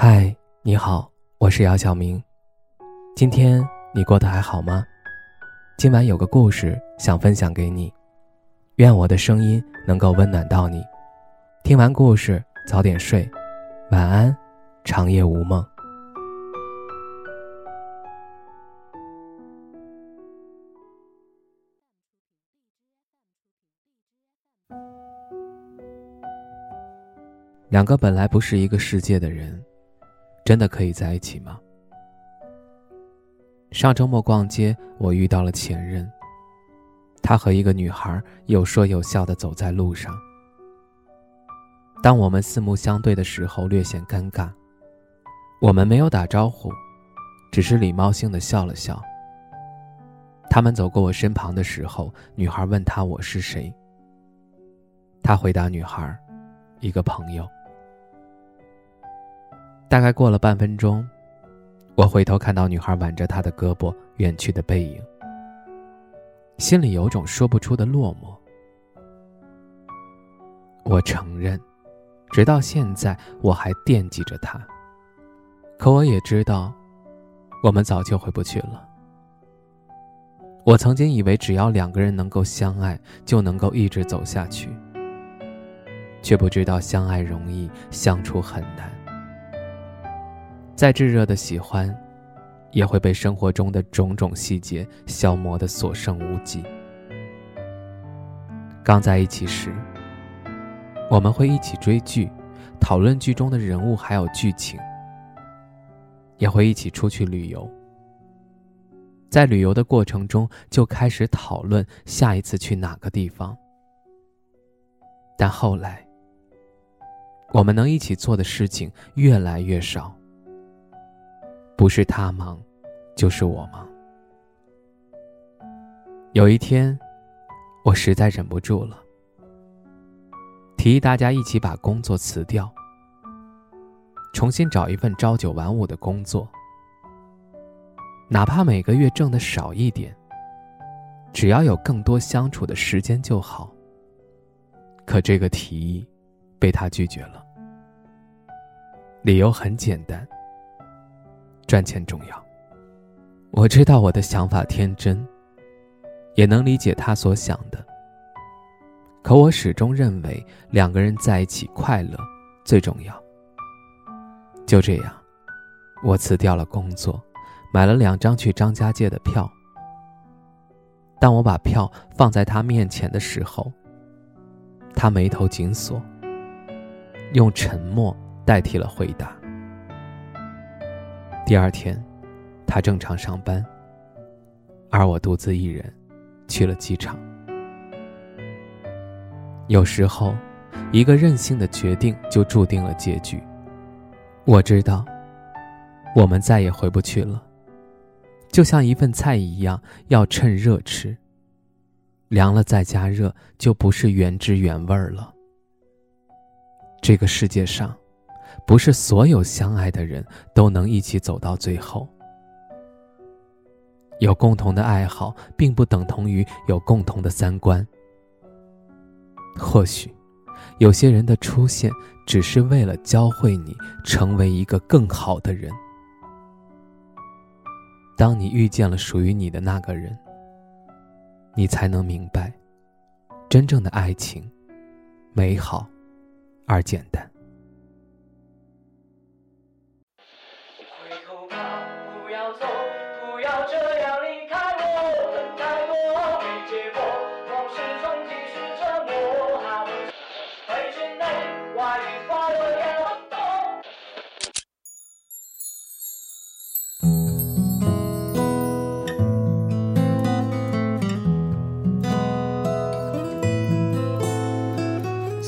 嗨，你好，我是姚晓明。今天你过得还好吗？今晚有个故事想分享给你，愿我的声音能够温暖到你。听完故事早点睡，晚安，长夜无梦。两个本来不是一个世界的人。真的可以在一起吗？上周末逛街，我遇到了前任。他和一个女孩有说有笑的走在路上。当我们四目相对的时候，略显尴尬。我们没有打招呼，只是礼貌性的笑了笑。他们走过我身旁的时候，女孩问他我是谁。他回答女孩：“一个朋友。”大概过了半分钟，我回头看到女孩挽着他的胳膊远去的背影，心里有种说不出的落寞。我承认，直到现在我还惦记着他。可我也知道，我们早就回不去了。我曾经以为只要两个人能够相爱，就能够一直走下去，却不知道相爱容易，相处很难。再炙热的喜欢，也会被生活中的种种细节消磨的所剩无几。刚在一起时，我们会一起追剧，讨论剧中的人物还有剧情，也会一起出去旅游。在旅游的过程中，就开始讨论下一次去哪个地方。但后来，我们能一起做的事情越来越少。不是他忙，就是我忙。有一天，我实在忍不住了，提议大家一起把工作辞掉，重新找一份朝九晚五的工作，哪怕每个月挣的少一点，只要有更多相处的时间就好。可这个提议被他拒绝了，理由很简单。赚钱重要。我知道我的想法天真，也能理解他所想的。可我始终认为两个人在一起快乐最重要。就这样，我辞掉了工作，买了两张去张家界的票。当我把票放在他面前的时候，他眉头紧锁，用沉默代替了回答。第二天，他正常上班，而我独自一人去了机场。有时候，一个任性的决定就注定了结局。我知道，我们再也回不去了。就像一份菜一样，要趁热吃，凉了再加热，就不是原汁原味了。这个世界上。不是所有相爱的人都能一起走到最后。有共同的爱好，并不等同于有共同的三观。或许，有些人的出现只是为了教会你成为一个更好的人。当你遇见了属于你的那个人，你才能明白，真正的爱情，美好而简单。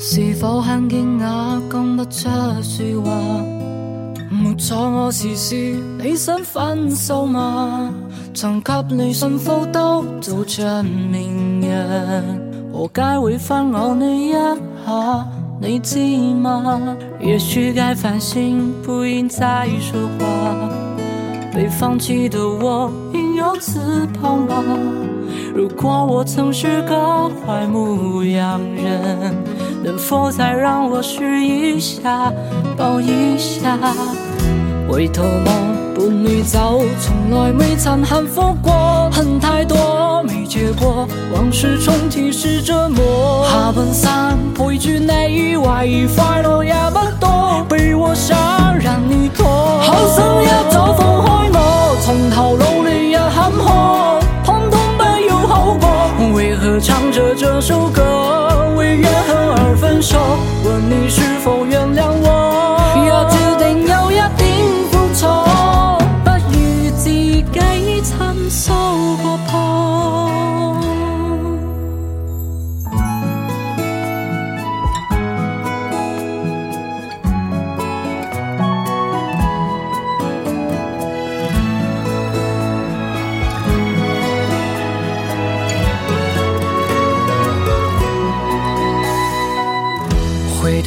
是否很惊讶，讲不出说话？没错，我是说你想分手吗？曾给你幸福都做着名人，何解会分我你一下？你知吗？也许该反省，不应再说话。被放弃的我，应有翅膀吧？如果我曾是个坏牧羊人。能否再让我试一下，抱一下？回头望伴你走，从来未曾幸福过，恨太多没结果，往事重提是折磨。下半生陪住你，怀疑快乐也不多，被我想让你拖。好心一早放开我，从头努力也坎坷，通通不要好过，为何唱着这首歌，你是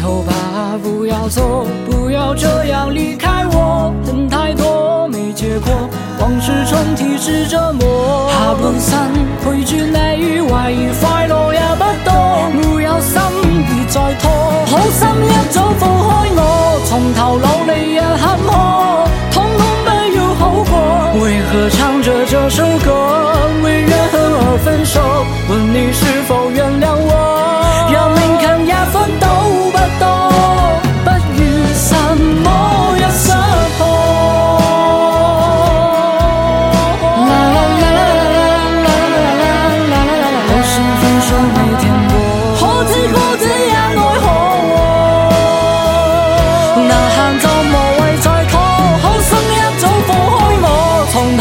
头吧，不要走，不要这样离开我。恨太多没结果，往事重提是折磨。下半生陪住你，怀疑快乐也不多。没有心别再拖，好心一早放开我，从头努力也坎坷，通通不要好过。为何唱着这首歌，为怨恨而分手？问你是否原谅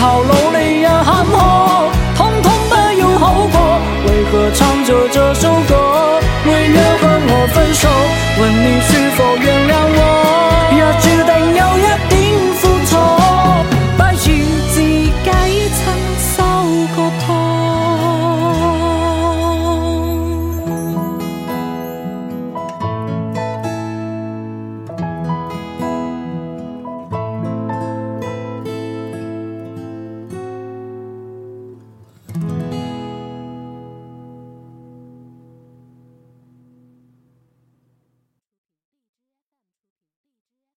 好了。